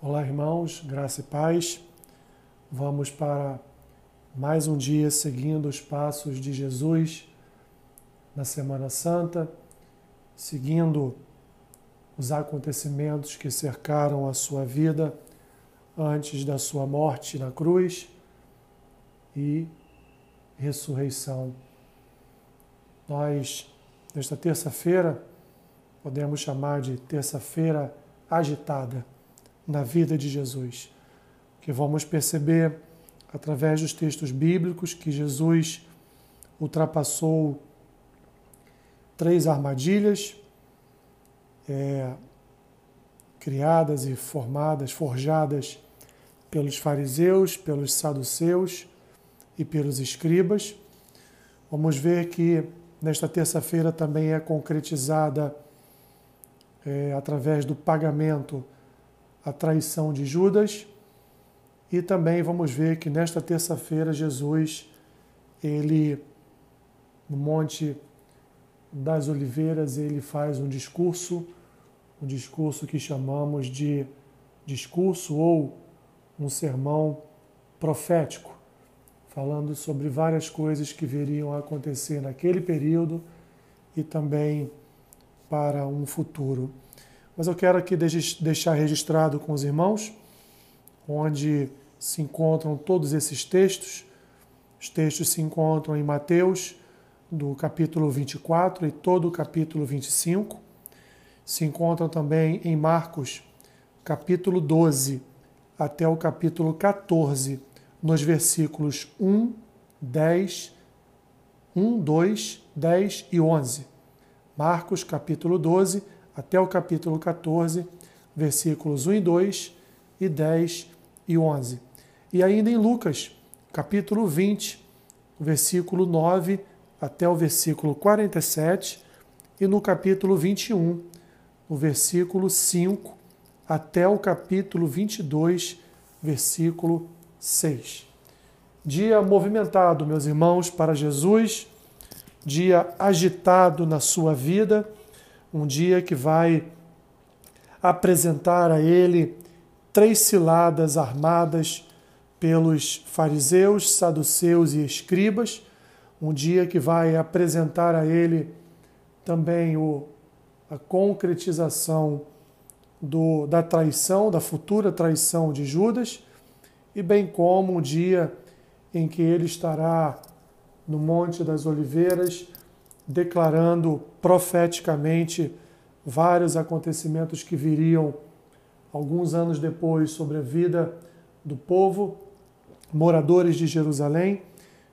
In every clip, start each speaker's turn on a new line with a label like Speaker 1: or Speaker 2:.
Speaker 1: Olá, irmãos, graça e paz. Vamos para mais um dia seguindo os passos de Jesus na Semana Santa, seguindo os acontecimentos que cercaram a sua vida antes da sua morte na cruz e ressurreição. Nós, nesta terça-feira, podemos chamar de terça-feira agitada na vida de Jesus. Que vamos perceber através dos textos bíblicos que Jesus ultrapassou três armadilhas é, criadas e formadas, forjadas pelos fariseus, pelos saduceus e pelos escribas. Vamos ver que nesta terça-feira também é concretizada é, através do pagamento a traição de Judas. E também vamos ver que nesta terça-feira Jesus, ele no Monte das Oliveiras, ele faz um discurso, um discurso que chamamos de discurso ou um sermão profético, falando sobre várias coisas que viriam a acontecer naquele período e também para um futuro. Mas eu quero aqui deixar registrado com os irmãos, onde se encontram todos esses textos. Os textos se encontram em Mateus, do capítulo 24 e todo o capítulo 25. Se encontram também em Marcos, capítulo 12 até o capítulo 14, nos versículos 1, 10, 1, 2, 10 e 11. Marcos, capítulo 12 até o capítulo 14, versículos 1 e 2 e 10 e 11. E ainda em Lucas, capítulo 20, versículo 9 até o versículo 47, e no capítulo 21, o versículo 5 até o capítulo 22, versículo 6. Dia movimentado, meus irmãos, para Jesus, dia agitado na sua vida um dia que vai apresentar a ele três ciladas armadas pelos fariseus, saduceus e escribas, um dia que vai apresentar a ele também o, a concretização do, da traição, da futura traição de Judas, e bem como um dia em que ele estará no Monte das Oliveiras declarando profeticamente vários acontecimentos que viriam alguns anos depois sobre a vida do povo, moradores de Jerusalém,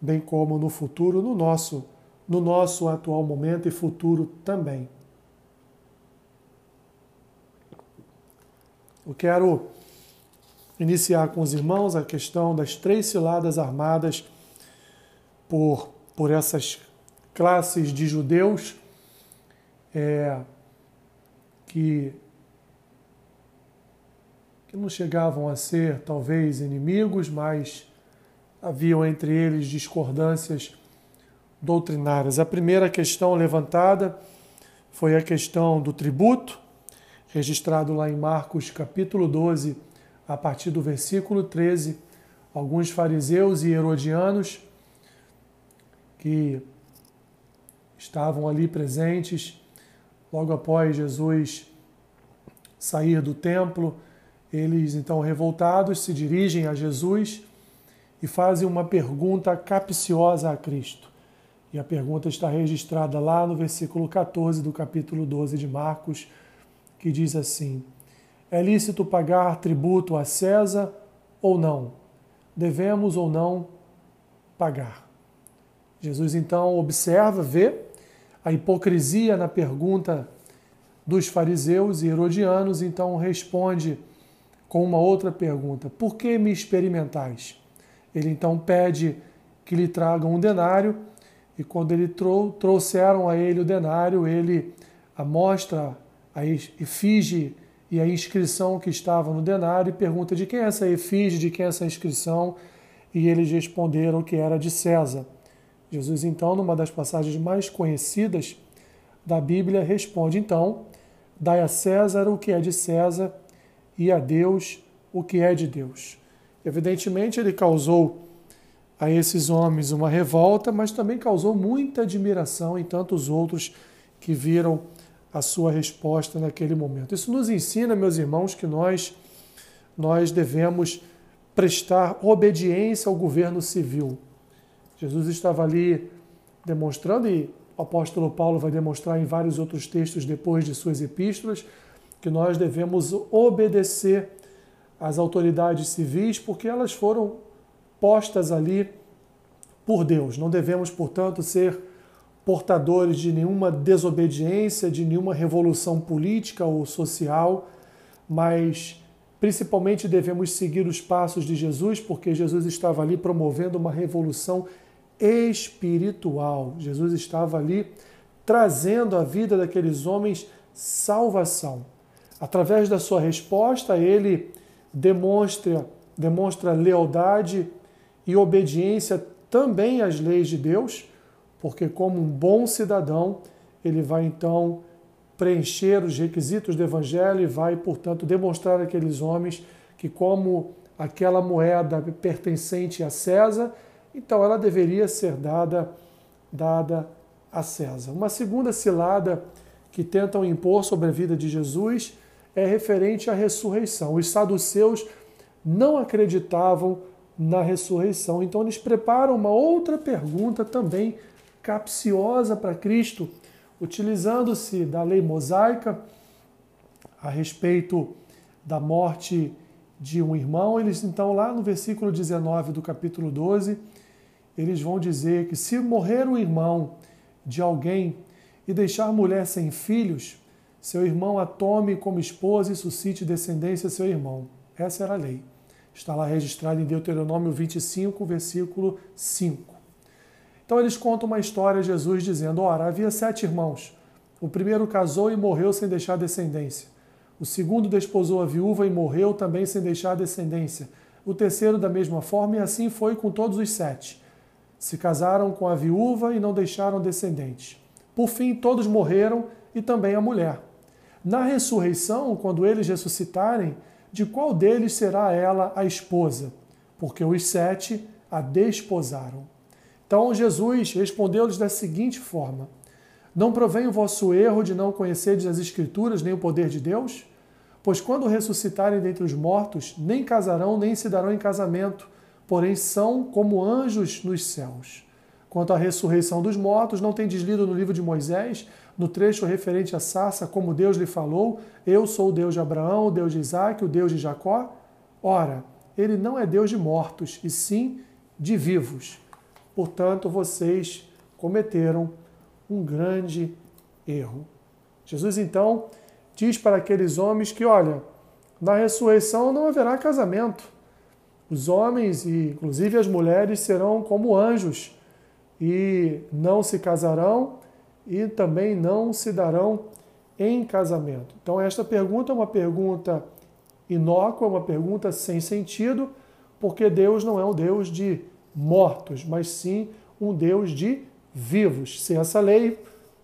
Speaker 1: bem como no futuro, no nosso, no nosso atual momento e futuro também. Eu quero iniciar com os irmãos a questão das três ciladas armadas por, por essas classes de judeus é, que, que não chegavam a ser talvez inimigos, mas haviam entre eles discordâncias doutrinárias. A primeira questão levantada foi a questão do tributo, registrado lá em Marcos capítulo 12, a partir do versículo 13. Alguns fariseus e herodianos que estavam ali presentes logo após Jesus sair do templo. Eles, então, revoltados, se dirigem a Jesus e fazem uma pergunta capciosa a Cristo. E a pergunta está registrada lá no versículo 14 do capítulo 12 de Marcos, que diz assim: É lícito pagar tributo a César ou não? Devemos ou não pagar? Jesus então observa, vê a hipocrisia na pergunta dos fariseus e herodianos, então responde com uma outra pergunta: Por que me experimentais? Ele então pede que lhe tragam um denário, e quando ele trou trouxeram a ele o denário, ele mostra a efígie e a inscrição que estava no denário e pergunta de quem é essa efígie, de quem é essa inscrição, e eles responderam que era de César. Jesus, então, numa das passagens mais conhecidas da Bíblia, responde: então, dai a César o que é de César e a Deus o que é de Deus. Evidentemente, ele causou a esses homens uma revolta, mas também causou muita admiração em tantos outros que viram a sua resposta naquele momento. Isso nos ensina, meus irmãos, que nós nós devemos prestar obediência ao governo civil. Jesus estava ali demonstrando e o apóstolo Paulo vai demonstrar em vários outros textos depois de suas epístolas que nós devemos obedecer às autoridades civis porque elas foram postas ali por Deus. Não devemos, portanto, ser portadores de nenhuma desobediência, de nenhuma revolução política ou social, mas principalmente devemos seguir os passos de Jesus, porque Jesus estava ali promovendo uma revolução espiritual. Jesus estava ali trazendo à vida daqueles homens salvação. Através da sua resposta, ele demonstra, demonstra lealdade e obediência também às leis de Deus, porque, como um bom cidadão, ele vai então preencher os requisitos do Evangelho e vai, portanto, demonstrar àqueles homens que, como aquela moeda pertencente a César, então ela deveria ser dada, dada a César. Uma segunda cilada que tentam impor sobre a vida de Jesus é referente à ressurreição. Os saduceus não acreditavam na ressurreição, então eles preparam uma outra pergunta também capciosa para Cristo, utilizando-se da lei mosaica a respeito da morte de um irmão. Eles então lá no versículo 19 do capítulo 12, eles vão dizer que se morrer um irmão de alguém e deixar mulher sem filhos, seu irmão a tome como esposa e suscite descendência a seu irmão. Essa era a lei. Está lá registrado em Deuteronômio 25, versículo 5. Então eles contam uma história, Jesus dizendo: Ora, havia sete irmãos. O primeiro casou e morreu sem deixar descendência. O segundo desposou a viúva e morreu também sem deixar descendência. O terceiro, da mesma forma, e assim foi com todos os sete se casaram com a viúva e não deixaram descendentes. Por fim, todos morreram e também a mulher. Na ressurreição, quando eles ressuscitarem, de qual deles será ela a esposa? Porque os sete a desposaram. Então Jesus respondeu-lhes da seguinte forma: Não provém o vosso erro de não conhecerdes as Escrituras nem o poder de Deus? Pois quando ressuscitarem dentre os mortos, nem casarão nem se darão em casamento porém são como anjos nos céus. Quanto à ressurreição dos mortos, não tem deslido no livro de Moisés, no trecho referente à sarça, como Deus lhe falou: Eu sou o Deus de Abraão, o Deus de Isaac, o Deus de Jacó? Ora, ele não é Deus de mortos, e sim de vivos. Portanto, vocês cometeram um grande erro. Jesus então diz para aqueles homens que, olha, na ressurreição não haverá casamento. Os homens e inclusive as mulheres serão como anjos e não se casarão e também não se darão em casamento. Então esta pergunta é uma pergunta inócua, uma pergunta sem sentido, porque Deus não é um Deus de mortos, mas sim um Deus de vivos. Se essa lei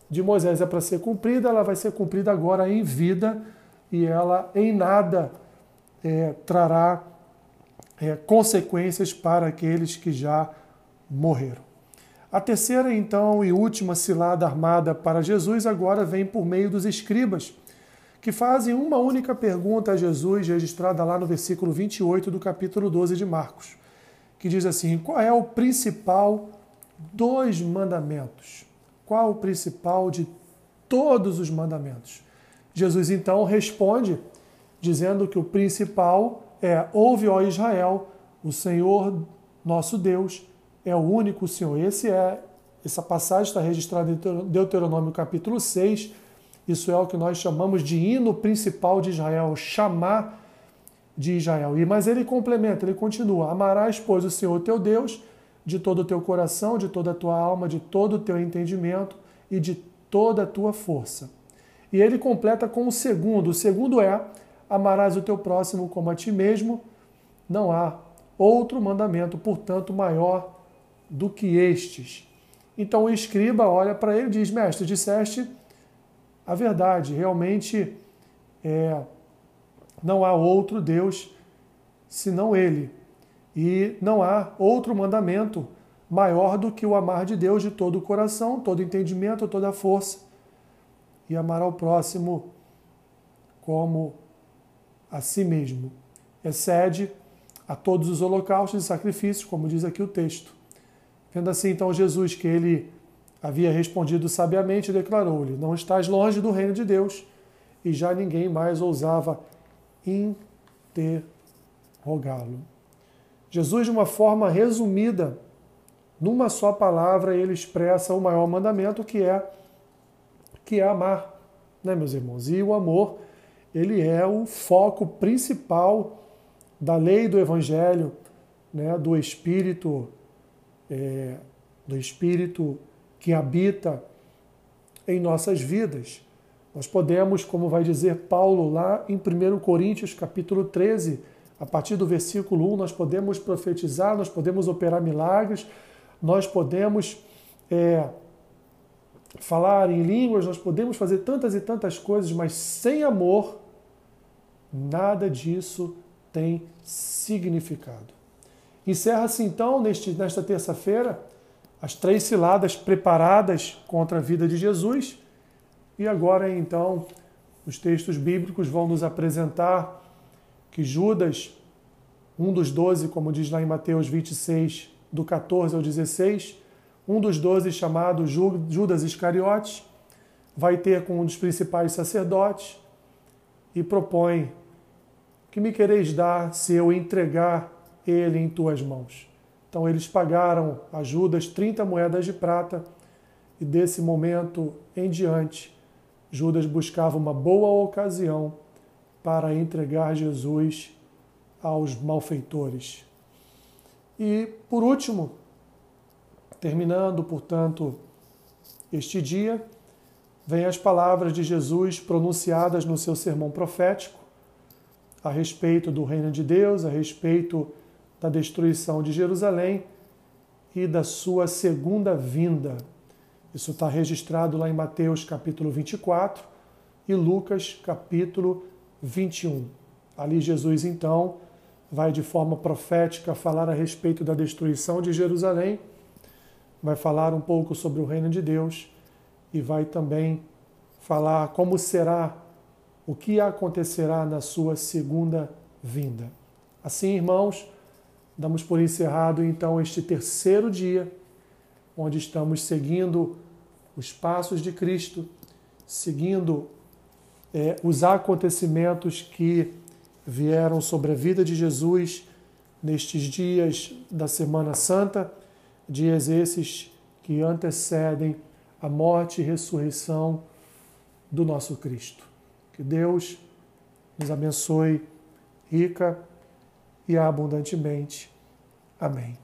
Speaker 1: de Moisés é para ser cumprida, ela vai ser cumprida agora em vida e ela em nada é, trará é, consequências para aqueles que já morreram. A terceira, então, e última cilada armada para Jesus agora vem por meio dos escribas, que fazem uma única pergunta a Jesus, registrada lá no versículo 28 do capítulo 12 de Marcos, que diz assim: Qual é o principal dos mandamentos? Qual o principal de todos os mandamentos? Jesus então responde dizendo que o principal é: Ouve, ó Israel, o Senhor nosso Deus é o único Senhor. Esse é essa passagem está registrada em Deuteronômio capítulo 6. Isso é o que nós chamamos de hino principal de Israel, chamar de Israel. E mas ele complementa, ele continua: Amarás, pois, o Senhor teu Deus de todo o teu coração, de toda a tua alma, de todo o teu entendimento e de toda a tua força. E ele completa com o segundo. O segundo é: Amarás o teu próximo como a ti mesmo. Não há outro mandamento, portanto, maior do que estes. Então o escriba olha para ele e diz: Mestre, disseste a verdade, realmente é, não há outro Deus senão Ele. E não há outro mandamento maior do que o amar de Deus de todo o coração, todo entendimento, toda a força, e amar ao próximo como a si mesmo. Excede a todos os holocaustos e sacrifícios, como diz aqui o texto. Vendo assim, então, Jesus, que ele havia respondido sabiamente, declarou-lhe: Não estás longe do reino de Deus. E já ninguém mais ousava interrogá-lo. Jesus, de uma forma resumida, numa só palavra, ele expressa o maior mandamento que é que é amar, né, meus irmãos? E o amor, ele é o foco principal da lei do evangelho, né, do espírito é, do espírito que habita em nossas vidas. Nós podemos, como vai dizer Paulo lá em 1 Coríntios capítulo 13, a partir do versículo 1, nós podemos profetizar, nós podemos operar milagres, nós podemos é, falar em línguas, nós podemos fazer tantas e tantas coisas, mas sem amor, nada disso tem significado. Encerra-se então, neste, nesta terça-feira, as três ciladas preparadas contra a vida de Jesus. E agora, então, os textos bíblicos vão nos apresentar que Judas, um dos doze, como diz lá em Mateus 26, do 14 ao 16, um dos doze, chamado Judas Iscariotes, vai ter com um dos principais sacerdotes e propõe: Que me quereis dar se eu entregar ele em tuas mãos? Então eles pagaram a Judas 30 moedas de prata e desse momento em diante, Judas buscava uma boa ocasião para entregar Jesus aos malfeitores. E, por último, terminando, portanto, este dia, vem as palavras de Jesus pronunciadas no seu sermão profético a respeito do reino de Deus, a respeito da destruição de Jerusalém e da sua segunda vinda. Isso está registrado lá em Mateus capítulo 24 e Lucas capítulo 21. Ali Jesus então vai de forma profética falar a respeito da destruição de Jerusalém, vai falar um pouco sobre o reino de Deus e vai também falar como será, o que acontecerá na sua segunda vinda. Assim, irmãos, damos por encerrado então este terceiro dia, onde estamos seguindo os passos de Cristo, seguindo é, os acontecimentos que vieram sobre a vida de Jesus nestes dias da Semana Santa, dias esses que antecedem a morte e ressurreição do nosso Cristo. Que Deus nos abençoe rica e abundantemente. Amém.